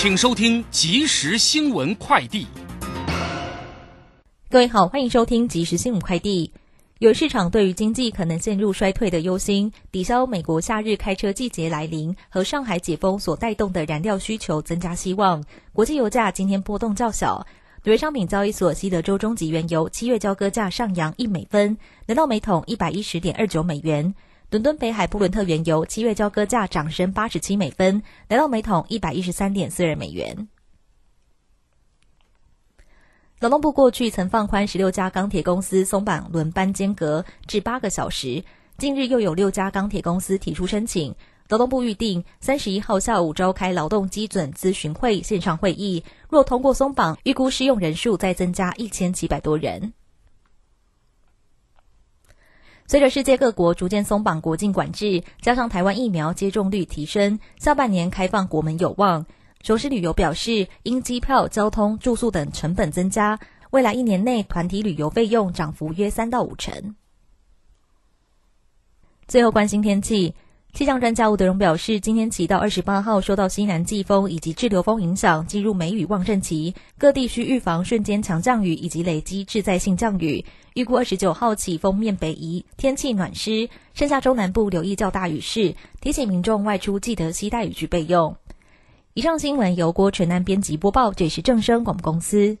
请收听即时新闻快递。各位好，欢迎收听即时新闻快递。有市场对于经济可能陷入衰退的忧心，抵消美国夏日开车季节来临和上海解封所带动的燃料需求增加希望。国际油价今天波动较小，纽约商品交易所西德州中级原油七月交割价上扬一美分，来到每桶一百一十点二九美元。伦敦北海布伦特原油七月交割价涨升八十七美分，来到每桶一百一十三点四二美元。劳动部过去曾放宽十六家钢铁公司松绑轮班间隔至八个小时，近日又有六家钢铁公司提出申请。劳动部预定三十一号下午召开劳动基准咨询会线上会议，若通过松绑，预估适用人数再增加一千七百多人。随着世界各国逐渐松绑国境管制，加上台湾疫苗接种率提升，下半年开放国门有望。熟识旅游表示，因机票、交通、住宿等成本增加，未来一年内团体旅游费用涨幅约三到五成。最后关心天气。气象专家吴德荣表示，今天起到二十八号，受到西南季风以及滞留风影响，进入梅雨旺盛期，各地需预防瞬间强降雨以及累积致灾性降雨。预估二十九号起封面北移，天气暖湿，剩下中南部留意较大雨势，提醒民众外出记得携带雨具备用。以上新闻由郭纯安编辑播报，这里是正声广播公司。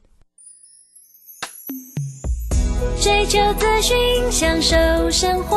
追求资讯，享受生活。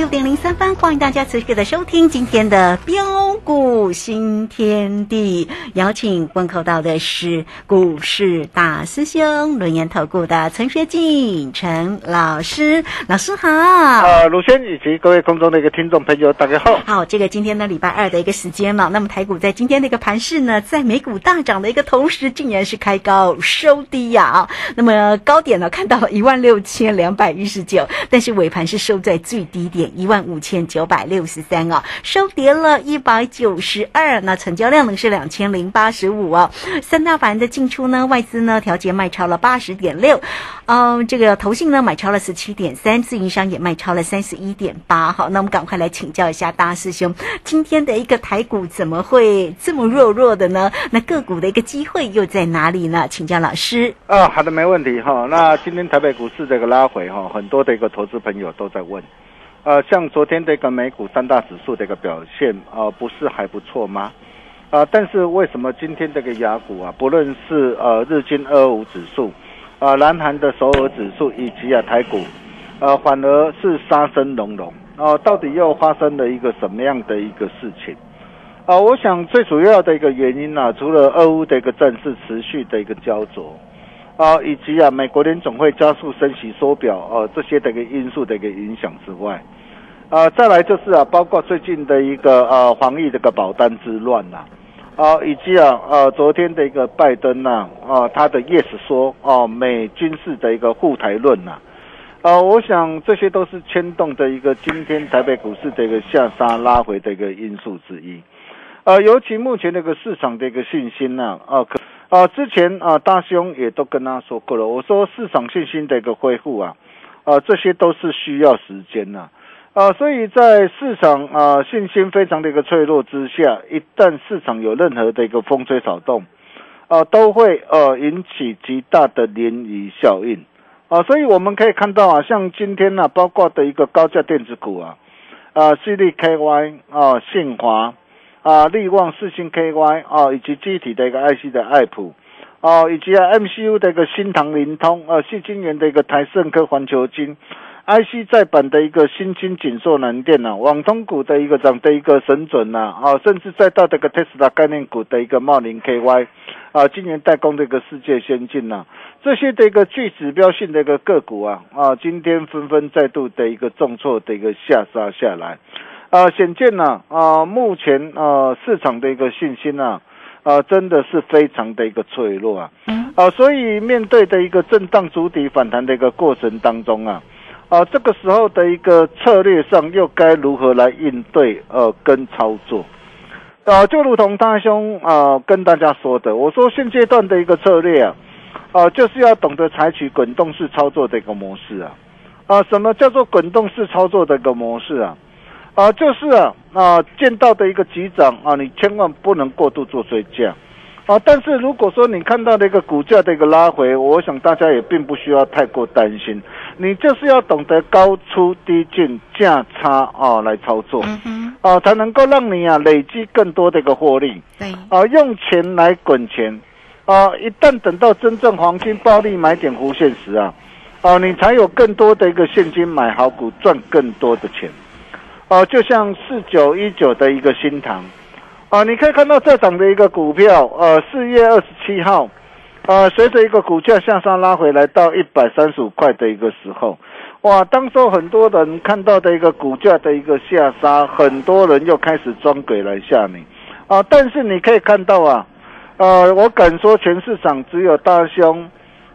六点零三分，欢迎大家持续的收听今天的标股新天地。邀请问候到的是股市大师兄轮研投顾的陈学进陈老师，老师好。呃，鲁轩以及各位空中的一个听众朋友，大家好。好，这个今天呢礼拜二的一个时间了。那么台股在今天的一个盘势呢，在美股大涨的一个同时，竟然是开高收低呀。那么高点呢看到了一万六千两百一十九，但是尾盘是收在最。低点一万五千九百六十三啊，收跌了一百九十二，那成交量呢是两千零八十五啊。三大盘的进出呢，外资呢调节卖超了八十点六，嗯，这个投信呢买超了十七点三，自营商也卖超了三十一点八。好，那我们赶快来请教一下大师兄，今天的一个台股怎么会这么弱弱的呢？那个股的一个机会又在哪里呢？请教老师。啊，好的，没问题哈。那今天台北股市这个拉回哈，很多的一个投资朋友都在问。呃，像昨天这个美股三大指数的一个表现啊，不是还不错吗？啊，但是为什么今天这个雅股啊，不论是呃日经二五指数，啊南韩的首尔指数以及啊台股，呃反而是杀声隆隆啊，到底又发生了一个什么样的一个事情？啊，我想最主要的一个原因呢，除了俄乌的一个战事持续的一个焦灼。啊，以及啊，美国联总会加速升息缩表，呃，这些的一个因素的一个影响之外，啊，再来就是啊，包括最近的一个呃防疫这个保单之乱呐，啊，以及啊，呃，昨天的一个拜登呐，啊，他的 yes 说，哦，美军事的一个护台论呐，啊，我想这些都是牵动的一个今天台北股市的一个下杀拉回的一个因素之一，呃，尤其目前这个市场的一个信心呐，啊，可啊，之前啊，大兄也都跟他说过了，我说市场信心的一个恢复啊，啊，这些都是需要时间呐。啊，所以在市场啊信心非常的一个脆弱之下，一旦市场有任何的一个风吹草动，啊，都会呃引起极大的涟漪效应啊。所以我们可以看到啊，像今天呢，包括的一个高价电子股啊，啊，犀利 KY 啊，信华啊，力旺四星 KY 啊，以及具体的一个 IC 的爱普啊，以及啊 MCU 的一个新唐灵通啊，细晶圆的一个台盛科环球金。IC 再版的一个新金锦硕南电呐，网通股的一个涨的一个神准呐，啊，甚至再到这个特斯拉概念股的一个茂林 KY，啊，今年代工的一个世界先进呐，这些的一个具指标性的一个个股啊，啊，今天纷纷再度的一个重挫的一个下杀下来，啊，显见呢，啊，目前啊市场的一个信心呢，啊，真的是非常的一个脆弱啊，啊，所以面对的一个震荡主体反弹的一个过程当中啊。啊，这个时候的一个策略上又该如何来应对？呃，跟操作，啊，就如同大兄啊跟大家说的，我说现阶段的一个策略啊，啊，就是要懂得采取滚动式操作的一个模式啊，啊，什么叫做滚动式操作的一个模式啊？啊，就是啊啊见到的一个急涨啊，你千万不能过度做追加。啊，但是如果说你看到的一个股价的一个拉回，我想大家也并不需要太过担心，你就是要懂得高出低进价差啊来操作，啊才能够让你啊累积更多的一个获利，对，啊。用钱来滚钱，啊一旦等到真正黄金暴利买点弧线时啊，啊你才有更多的一个现金买好股赚更多的钱，啊就像四九一九的一个新塘。啊，你可以看到这涨的一个股票，呃，四月二十七号，呃，随着一个股价向上拉回来到一百三十五块的一个时候，哇，当时很多人看到的一个股价的一个下杀，很多人又开始装鬼来吓你，啊，但是你可以看到啊，呃，我敢说全市场只有大兄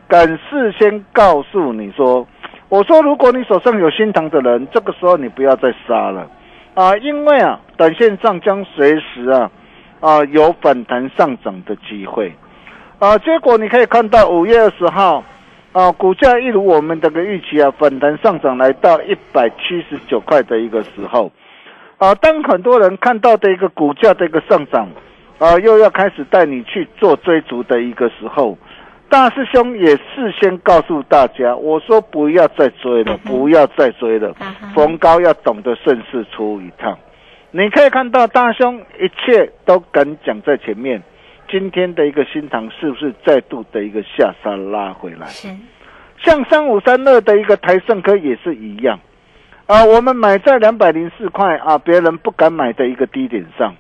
敢事先告诉你说，我说如果你手上有新塘的人，这个时候你不要再杀了。啊，因为啊，短线上将随时啊，啊有反弹上涨的机会，啊，结果你可以看到五月二十号，啊，股价一如我们这个预期啊，反弹上涨来到一百七十九块的一个时候，啊，当很多人看到的一个股价的一个上涨，啊，又要开始带你去做追逐的一个时候。大师兄也事先告诉大家，我说不要再追了，不要再追了。逢高要懂得顺势出一趟。你可以看到大兄一切都敢讲在前面。今天的一个新塘是不是再度的一个下杀拉回来？是。像三五三二的一个台盛科也是一样。啊，我们买在两百零四块啊，别人不敢买的一个低点上。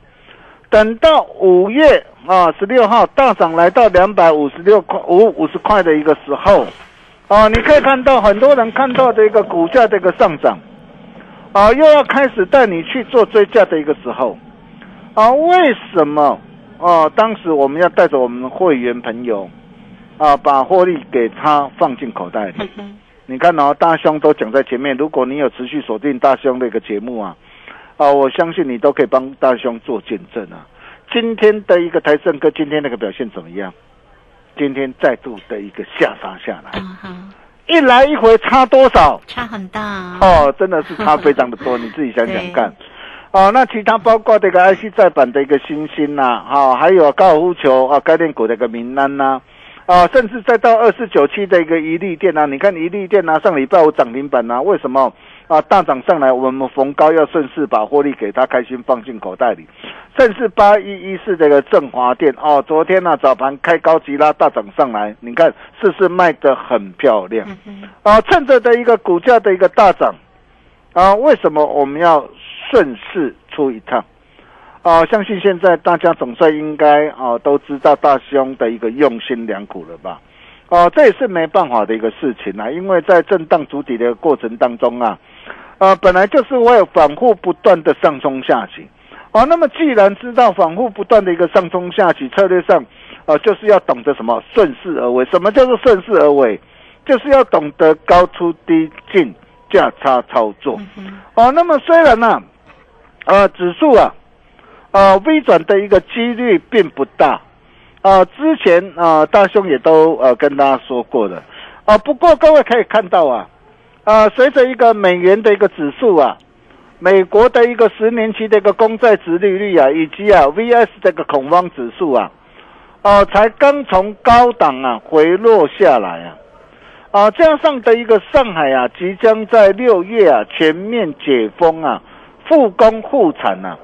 等到五月啊十六号大涨来到两百五十六块五五十块的一个时候，啊，你可以看到很多人看到的一个股价的一个上涨，啊，又要开始带你去做追加的一个时候，啊，为什么啊？当时我们要带着我们会员朋友，啊，把获利给他放进口袋里。你看哦，大兄都讲在前面，如果你有持续锁定大兄的一个节目啊。啊，我相信你都可以帮大兄做见证啊！今天的一个台盛哥，今天那个表现怎么样？今天再度的一个下杀下来，一来一回差多少？差很大哦，真的是差非常的多，你自己想想看。哦，那其他包括这个 IC 再版的一个新星呐，哈，还有高尔夫球啊概念股的一个名单呐，啊，甚至再到二四九七的一个一利电啊，你看一利电啊，上礼拜五涨停板啊，为什么？啊，大涨上来，我们逢高要顺势把获利给他开心放进口袋里。甚至八一一四这个振华店哦，昨天呢早盘开高急拉大涨上来，你看是不是卖得很漂亮？啊，趁着的一个股价的一个大涨，啊，为什么我们要顺势出一趟？啊，相信现在大家总算应该啊都知道大兄的一个用心良苦了吧？哦，这也是没办法的一个事情啊，因为在震荡主体的过程当中啊。呃，本来就是会反复不断的上冲下行，哦，那么既然知道反复不断的一个上冲下起策略上，呃，就是要懂得什么顺势而为。什么叫做顺势而为？就是要懂得高出低进，价差操作。哦，那么虽然呢、呃，指数啊，呃，微转的一个几率并不大。啊，之前啊，大兄也都呃跟大家说过了。啊，不过各位可以看到啊，啊，随着一个美元的一个指数啊，美国的一个十年期的一个公债值利率啊，以及啊 VS 这个恐慌指数啊，哦、才刚从高档啊回落下来啊，啊，加上的一个上海啊，即将在六月啊全面解封啊，复工复产啊，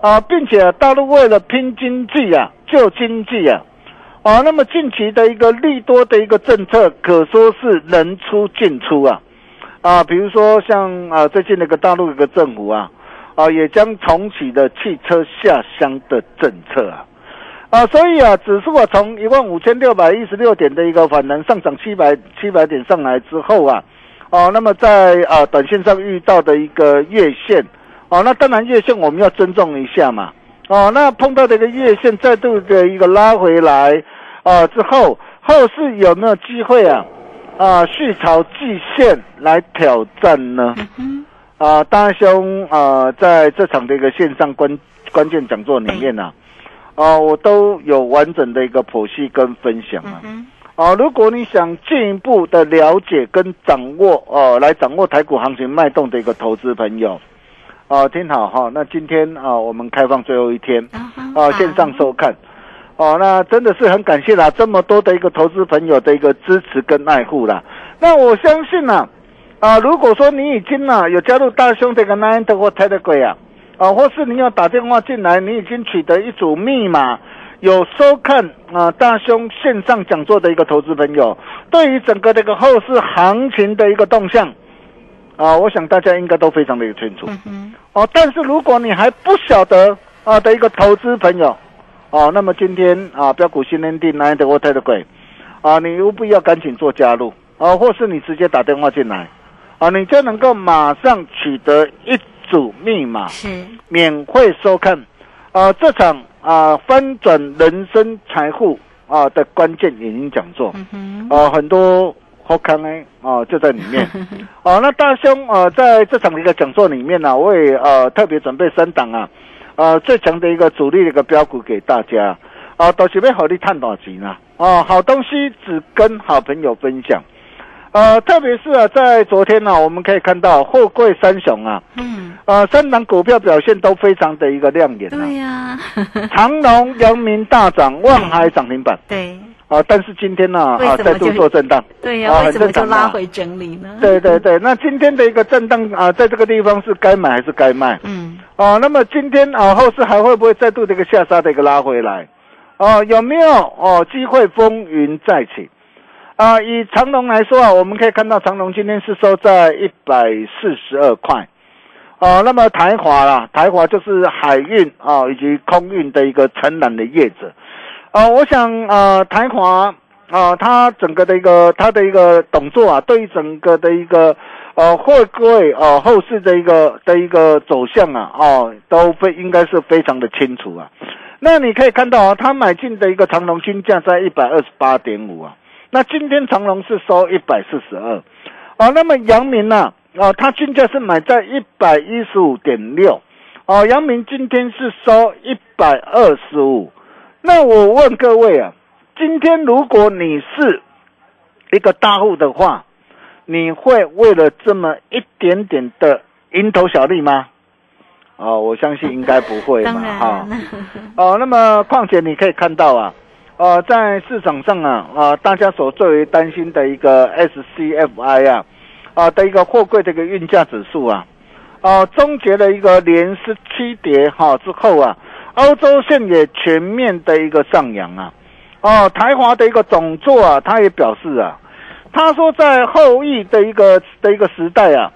啊，并且、大陆为了拼经济啊，救经济啊，啊，那么近期的一个利多的一个政策，可说是人出尽出啊，啊，比如说像啊最近那个大陆一个政府啊，啊也将重启的汽车下乡的政策啊，啊，所以啊指数啊从一万五千六百一十六点的一个反弹上涨七百七百点上来之后啊，哦、那么在啊短线上遇到的一个月线，哦，那当然月线我们要尊重一下嘛，哦，那碰到这个月线再度的一个拉回来。啊，之后后市有没有机会啊？啊，续朝季线来挑战呢？啊，大兄啊，在这场的一个线上关关键讲座里面呢、啊，啊，我都有完整的一个剖析跟分享啊。啊，如果你想进一步的了解跟掌握哦、来掌握台股行情脉动的一个投资朋友，啊，听好哈，那今天啊，我们开放最后一天啊，线上收看。哦，那真的是很感谢啦，这么多的一个投资朋友的一个支持跟爱护啦。那我相信呢、啊，如果说你已经呢、有加入大兄这个 Nine 或 Telegram 啊，啊，或是你有打电话进来，你已经取得一组密码，有收看啊大兄线上讲座的一个投资朋友，对于整个这个后市行情的一个动向，啊，我想大家应该都非常的有清楚。哦，但是如果你还不晓得啊的一个投资朋友，哦，那么今天啊，标股新天地 Nine 的 Water 的鬼。啊，你务必要赶紧做加入。啊，或是你直接打电话进来。啊，你就能够马上取得一组密码，是。免费收看。啊这场啊翻转人生财富啊的关键影音讲座，啊很多好看呢啊就在里面。哦、那大兄呃在这场的一个讲座里面呢、我也呃特别准备三档啊。呃，最强的一个主力的一个标股给大家，啊，都是要好利探多少钱呢？啊，好东西只跟好朋友分享，呃，特别是啊，在昨天呢、我们可以看到货柜三雄啊，嗯，呃，三档股票表现都非常的一个亮眼啊，对呀、长隆、阳明大涨，万海涨停板。对啊，但是今天呢啊再度做震荡，对呀、啊为什么就拉回整理呢？对对对，那今天的一个震荡啊，在这个地方是该买还是该卖？嗯，哦，那么今天啊，后市还会不会再度的一个下杀的一个拉回来？哦，有没有哦机会风云再起？啊，以长龙来说啊，我们可以看到长龙今天是收在一百四十二块。哦，那么台华啦，台华就是海运啊以及空运的一个承揽的业者。啊，我想呃台华啊，它整个的一个它的一个动作啊，对于整个的一个呃货柜呃后市的一个的一个走向啊，哦，都非应该是非常的清楚啊。那你可以看到啊，他买进的一个长隆均价在一百二十八点五啊，那今天长隆是收一百四十二，哦，那么阳明呢、啊，他均价是买在一百一十五点六，哦，阳明今天是收一百二十五。那我问各位啊，今天如果你是一个大户的话，你会为了这么一点点的蝇头小利吗？哦，我相信应该不会嘛，当然，哈、哦，那么况且你可以看到啊，呃，在市场上啊，啊、大家所最为担心的一个 SCFI 啊，啊的一个货柜的一个运价指数啊，啊，终结了一个连十七跌哈、之后啊，欧洲线也全面的一个上扬啊，哦，台华的一个总座啊，他也表示啊，他说在后疫的一个的一个时代啊，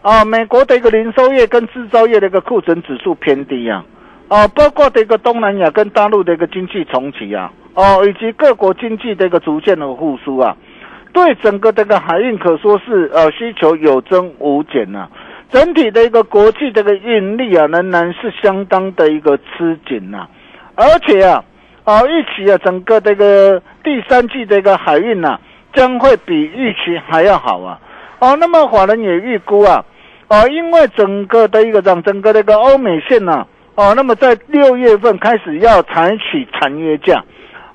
啊，美国的一个零售业跟制造业的一个库存指数偏低啊，啊，包括的一个东南亚跟大陆的一个经济重启啊，哦、以及各国经济的一个逐渐的复苏啊，对整个这个海运可说是呃需求有增无减呐、整体的一个国际这个运力啊，仍然是相当的一个吃紧呐，而且啊，啊预期啊，整个这个第三季的一个海运呐，将会比预期还要好啊，哦，那么法人也预估啊，哦，因为整个的一个让整个这个欧美线呐，哦，那么在六月份开始要采取残约价，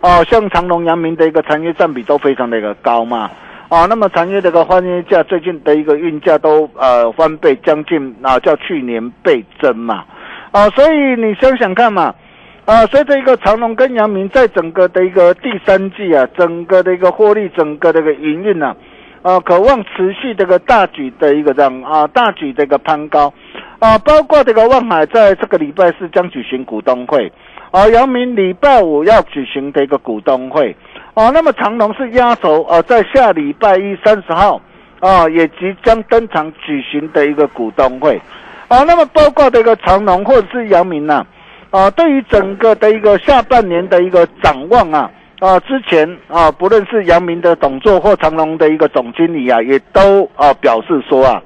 哦，像长隆、阳明的一个残约占比都非常的一个高嘛。啊，那么长约这个换约价最近的一个运价都呃翻倍，将近啊叫去年倍增嘛，啊，所以你想想看嘛，啊，随着一个长隆跟阳明在整个的一个第三季啊，整个的一个获利，整个的一个营运啊，啊，渴望持续这个大举的一个这样啊大举这个攀高，啊，包括这个望海在这个礼拜四将举行股东会，啊，阳明礼拜五要举行的一个股东会。哦，那么长隆是压轴，呃，在下礼拜一三十号，啊，也即将登场举行的一个股东会，啊，那么包括这个长隆或者是阳明呐，啊，对于整个的一个下半年的一个展望啊，啊，之前啊，不论是阳明的董座或长隆的一个总经理啊，也都啊表示说啊，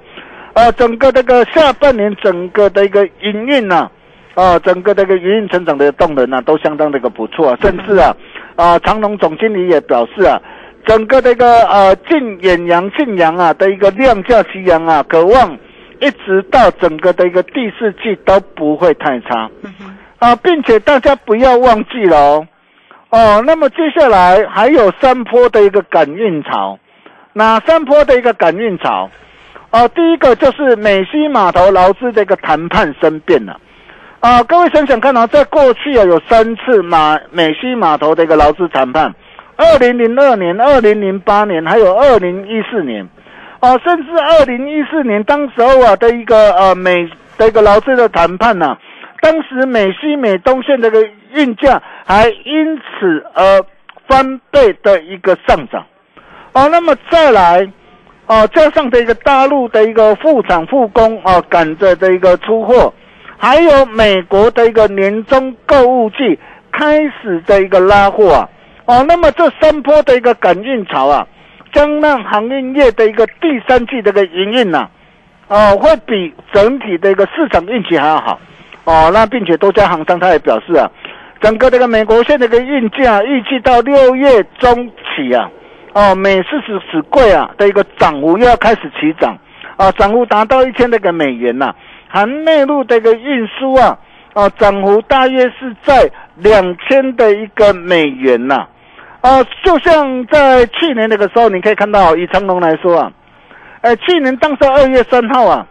啊，整个这个下半年整个的一个营运呐，啊，整个这个营运成长的动能啊，都相当的一个不错，甚至啊。啊，长隆总经理也表示啊，整个这个呃晋远洋、晋阳啊的一个量价齐扬啊，渴望一直到整个的一个第四季都不会太差啊，并且大家不要忘记了哦，哦，那么接下来还有三波的一个赶运潮，哪三波的一个赶运潮？哦，第一个就是美西码头劳资的一个谈判生变了。啊，啊各位想想看啊，在过去啊有三次马美西码头的一个劳资谈判，二零零二年、二零零八年，还有二零一四年，啊，甚至二零一四年当时候啊的一个呃美的一个劳资的谈判呐，当时美西美东线的一个运价还因此而翻倍的一个上涨，啊，那么再来，啊，加上的一个大陆的一个复产复工啊，赶着的一个出货。还有美国的一个年终购物季开始的一个拉货啊，哦，那么这三波的一个赶运潮啊，将让航运业的一个第三季的一个营运呐，哦，会比整体的一个市场运气还要好，哦，那并且多家航商他也表示啊，整个这个美国线的一个运价预计到六月中起啊，哦，每四十尺柜啊的一个涨幅又要开始起涨，啊，涨幅达到一千那个美元呐。含内陆的一个运输啊，啊，涨幅大约是在两千的一个美元呐，啊，就像在去年那个时候，你可以看到以长隆来说啊，哎，去年当时二月三号啊，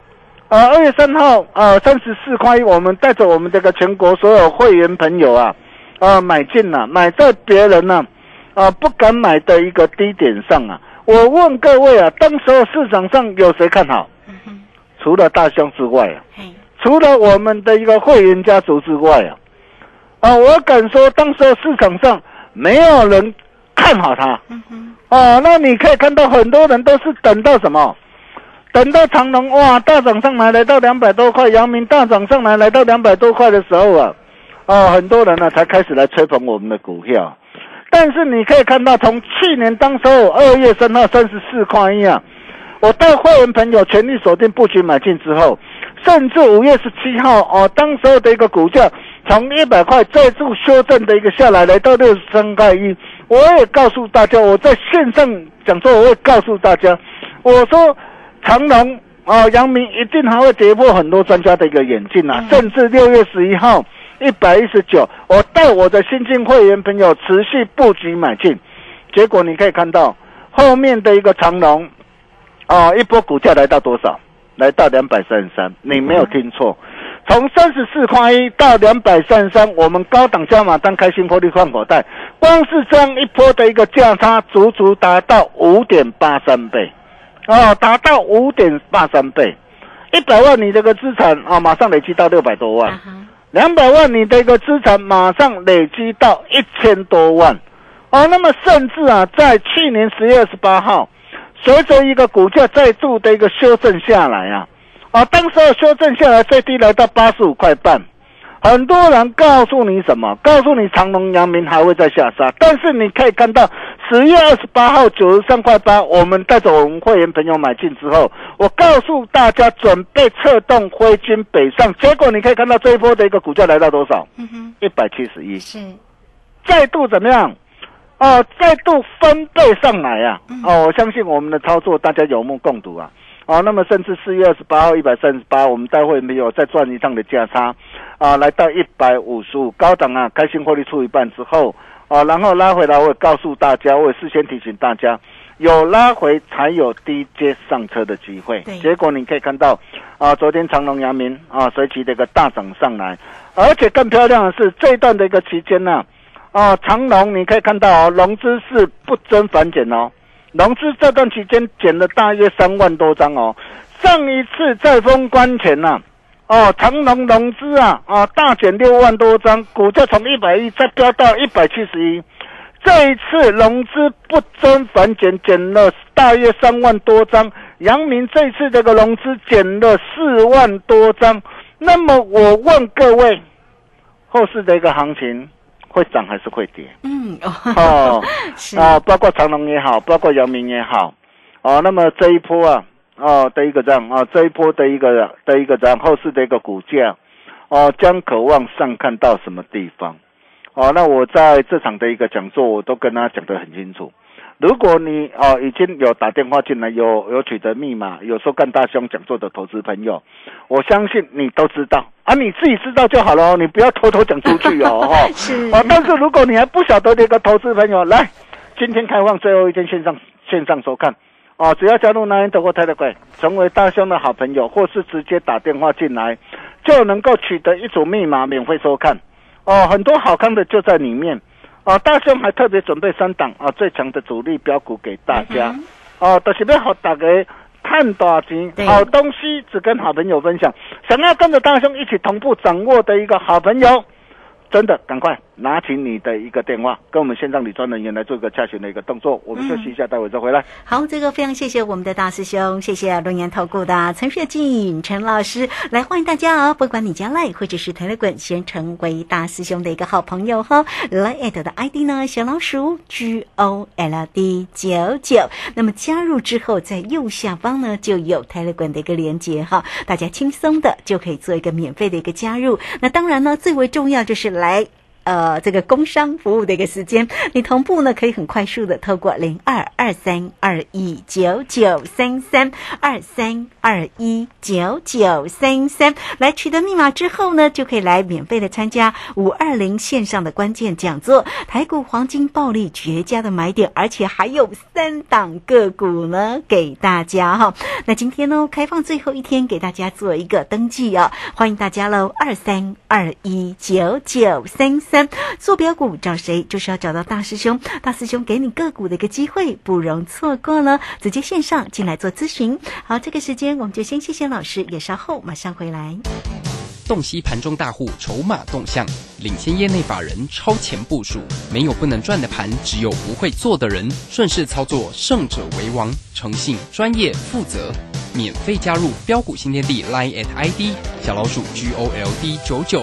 啊，二月三号啊，三十四块，我们带着我们这个全国所有会员朋友啊，啊，买进了，买在别人呢，啊，不敢买的一个低点上啊，我问各位啊，当时候市场上有谁看好？除了大象之外啊，除了我们的一个会员家族之外啊，啊，我敢说当时市场上没有人看好它。啊，那你可以看到很多人都是等到什么？等到长隆哇大涨上来来到两百多块，阳明大涨上来来到两百多块的时候啊，啊，很多人呢才开始来吹捧我们的股票。但是你可以看到，从去年当时候二月三号三十四块一啊。我带会员朋友全力锁定布局买进之后，甚至五月十七号哦，当时候的一个股价从一百块再度修正的一个下来，来到六十三块一。我也告诉大家，我在线上讲座，我会告诉大家，我说长隆啊、阳明一定还会跌破很多专家的一个眼镜啊，甚至六月十一号一百一十九，我带我的新进会员朋友持续布局买进，结果你可以看到后面的一个长隆。啊，一波股价来到多少？来到两百三十三，你没有听错，从三十四块一到两百三十三，我们高档加码单开新破利换口袋，光是这样一波的一个价差，足足达到五点八三倍，哦，达到五点八三倍，一百万你这个资产啊，马上累积到六百多万，两百万你的一个资产马上累积到一千多万，哦，那么甚至啊，在去年十月二十八号。随着一个股价再度的一个修正下来啊，啊，当时修正下来最低来到八十五块半，很多人告诉你什么？告诉你长隆、阳明还会再下杀，但是你可以看到十月二十八号九十三块八，我们带着我们会员朋友买进之后，我告诉大家准备策动挥军北上，结果你可以看到这一波的一个股价来到多少？嗯哼，一百七十一，是，再度怎么样？哦，再度翻倍上来啊！哦，我相信我们的操作大家有目共睹啊！哦，那么甚至四月二十八号一百三十八，我们待会没有再赚一趟的价差，啊，来到一百五十五，高档啊，开心获利出一半之后，啊，然后拉回来，我也告诉大家，我也事先提醒大家，有拉回才有低阶上车的机会对。结果你可以看到，啊，昨天长隆、阳明啊，随即的一个大涨上来，而且更漂亮的是这一段的一个期间呢、哦，长隆你可以看到哦，融资是不增反减哦，融资这段期间减了大约三万多张哦。上一次在封关前呐、哦，长隆融资啊啊大减六万多张，股价从一百一再飙到一百七十一。这一次融资不增反减，减了大约三万多张。阳明这次这个融资减了四万多张。那么我问各位，后市的一个行情会涨还是会跌？嗯，哦，是啊，包括长隆也好，包括姚明也好，哦，那么这一波啊，哦的一个这样啊，这一波的一个的一个这样后市的一个股价，哦，将渴望上看到什么地方？哦，那我在这场的一个讲座，我都跟他讲得很清楚。如果你哦已经有打电话进来，有有取得密码，有收看大兄讲座的投资朋友，我相信你都知道。啊，你自己知道就好了哦，你不要偷偷讲出去哦，哈。是。啊，但是如果你还不晓得的一个投资朋友，来，今天开放最后一天线上线上收看，哦，只要加入南人投顾泰的鬼，成为大兄的好朋友，或是直接打电话进来，就能够取得一组密码免费收看，哦，很多好看的就在里面，哦，大兄还特别准备三档啊最强的主力标股给大家，哦，都、是要好大家。看大钱，好东西只跟好朋友分享。想要跟着大兄一起同步掌握的一个好朋友，真的赶快拿起你的一个电话，跟我们线上理专人员来做一个洽询的一个动作。我们休息一下，待会再回来。好，这个非常谢谢我们的大师兄，谢谢龙岩投顾的陈学进陈老师，来欢迎大家哦！不管你加赖或者是 Telegram，先成为大师兄的一个好朋友哈。来艾特的 ID 呢，小老鼠 G O L D 九九，那么加入之后，在右下方呢就有 Telegram 的一个连接哈，大家轻松的就可以做一个免费的一个加入。那当然呢，最为重要就是来。呃，这个工商服务的一个时间，你同步呢可以很快速的透过零二二三二一九九三三二三二一九九三三来取得密码之后呢，就可以来免费的参加五二零线上的关键讲座，台股黄金暴利绝佳的买点，而且还有三档个股呢给大家哈。那今天呢开放最后一天给大家做一个登记哦，欢迎大家喽，二三二一九九三三。坐标股找谁？就是要找到大师兄，大师兄给你个股的一个机会，不容错过了。直接线上进来做咨询。好，这个时间我们就先谢谢老师，也稍后马上回来。洞悉盘中大户筹码动向，领先业内法人超前部署。没有不能赚的盘，只有不会做的人。顺势操作，胜者为王。诚信、专业、负责。免费加入标股新天地 Line at ID 小老鼠 G O L D 九九。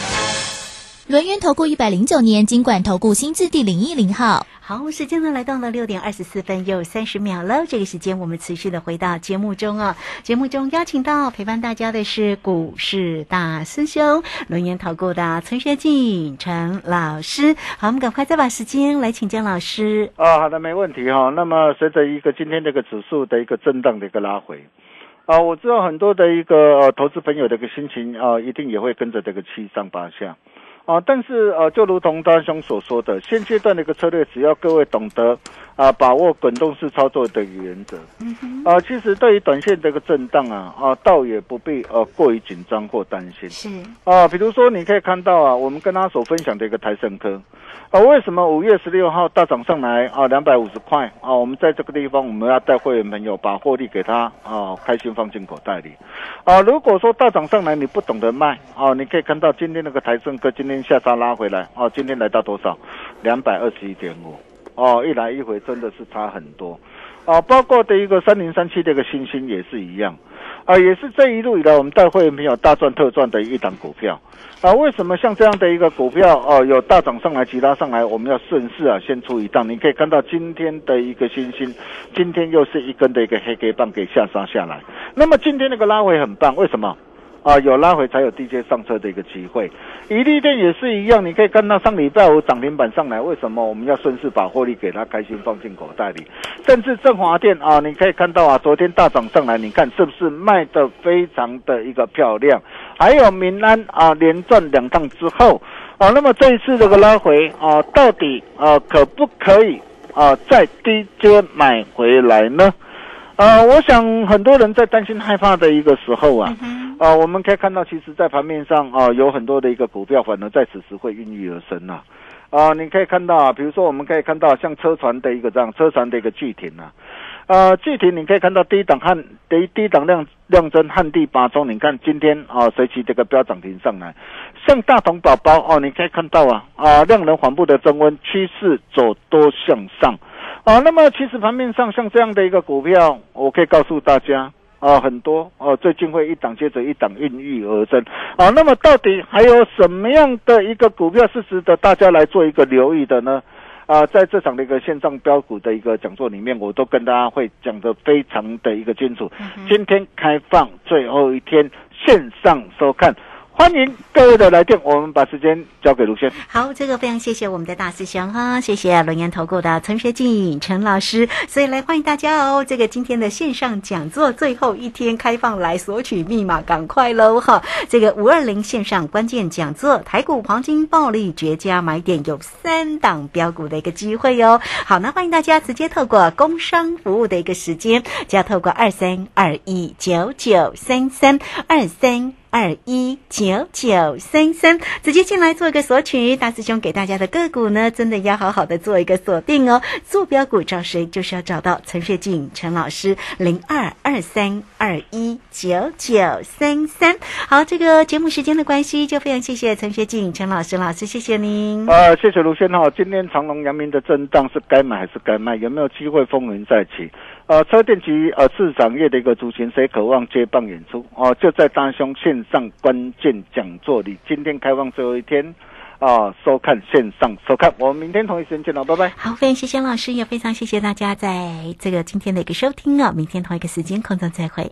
轮源投顾一百零九年金管投顾新字第零一零号。好，时间呢来到了六点二十四分又三十秒了。这个时间我们持续的回到节目中哦，节目中邀请到陪伴大家的是股市大师兄轮研投顾的陈学进陈老师。好，我们赶快再把时间来请江老师。啊，好的，没问题哈、那么随着一个今天这个指数的一个震荡的一个拉回，啊，我知道很多的一个呃投资朋友的一个心情啊，一定也会跟着这个七上八下。啊，但是呃，就如同大兄所说的，现阶段的一个策略，只要各位懂得啊，把握滚动式操作的原则，啊，其实对于短线的一个震荡啊，啊，倒也不必呃过于紧张或担心。是啊，比如说你可以看到啊，我们跟他所分享的一个台盛科，啊，为什么五月十六号大涨上来啊，两百五十块啊，我们在这个地方我们要带会员朋友把获利给他啊，开心放进口袋里。啊，如果说大涨上来你不懂得卖啊，你可以看到今天那个台盛科今天下杀拉回来啊，今天来到多少？两百二十一点五哦，一来一回真的是差很多啊，包括的一个三零三七这个星星也是一样。啊，也是这一路以来我们带会员朋友大赚特赚的一档股票啊。为什么像这样的一个股票哦，有大涨上来，其他上来，我们要顺势啊，先出一档。你可以看到今天的一个星星，今天又是一根的一个黑 K 棒给下杀下来。那么今天那个拉回很棒，为什么？啊，有拉回才有低阶上车的一个机会。一利店也是一样，你可以看到上礼拜五涨停板上来，为什么我们要顺势把获利给它开心放进口袋里？甚至振华店啊，你可以看到啊，昨天大涨上来，你看是不是卖的非常的一个漂亮？还有民安啊，连赚两趟之后啊，那么这一次这个拉回啊，到底啊可不可以啊再低阶买回来呢？呃，我想很多人在担心害怕的一个时候啊，啊，我们可以看到，其实，在盘面上啊，有很多的一个股票，反而在此时会孕育而生呐。啊，你可以看到啊，比如说，我们可以看到像车船的一个这样，车船的一个巨艇呐。呃，具体你可以看到低档汉低低档量量增汉地八中，你看今天啊，随即这个标涨停上来，像大同宝宝哦，你可以看到啊啊，量能缓步的增温，趋势走多向上。啊，那么其实盘面上像这样的一个股票，我可以告诉大家啊，很多哦，最近会一档接着一档孕育而生啊。那么到底还有什么样的一个股票是值得大家来做一个留意的呢？啊，在这场的一个线上标股的一个讲座里面，我都跟大家会讲的非常的一个清楚。今天开放最后一天线上收看。欢迎各位的来电，我们把时间交给卢轩。好，这个非常谢谢我们的大师兄哈，谢谢龙岩投顾的陈学静陈老师，所以来欢迎大家哦。这个今天的线上讲座最后一天开放来索取密码，赶快喽哈！这个五二零线上关键讲座，台股黄金暴利绝佳买点有三档标股的一个机会哦。好，那欢迎大家直接透过工商服务的一个时间，就要透过二三二一九九三三二三。二一九九三三，直接进来做一个索取。大师兄给大家的个股呢，真的要好好的做一个锁定哦。坐标股找谁，就是要找到陈学静陈老师零二二三二一九九三三。好，这个节目时间的关系，就非常谢谢陈学静陈老师老师，谢谢您。呃，谢谢卢先哈。今天长隆、阳明的震荡是该买还是该卖？有没有机会风云再起？呃，车电及呃市场业的一个族群，谁渴望接棒演出？哦，就在大兄线上关键讲座里，今天开放最后一天，啊，收看线上收看，我们明天同一时间见了，拜拜。好，非常谢谢老师，也非常谢谢大家在这个今天的一个收听啊，明天同一个时间空中再会。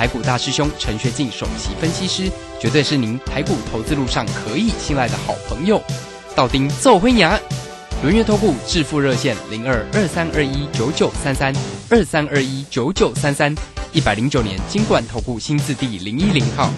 台股大师兄陈学进首席分析师，绝对是您台股投资路上可以信赖的好朋友。道丁奏辉牙，轮月投顾致富热线零二二三二一九九三三二三二一九九三三，一百零九年金管投顾新字第零一零号。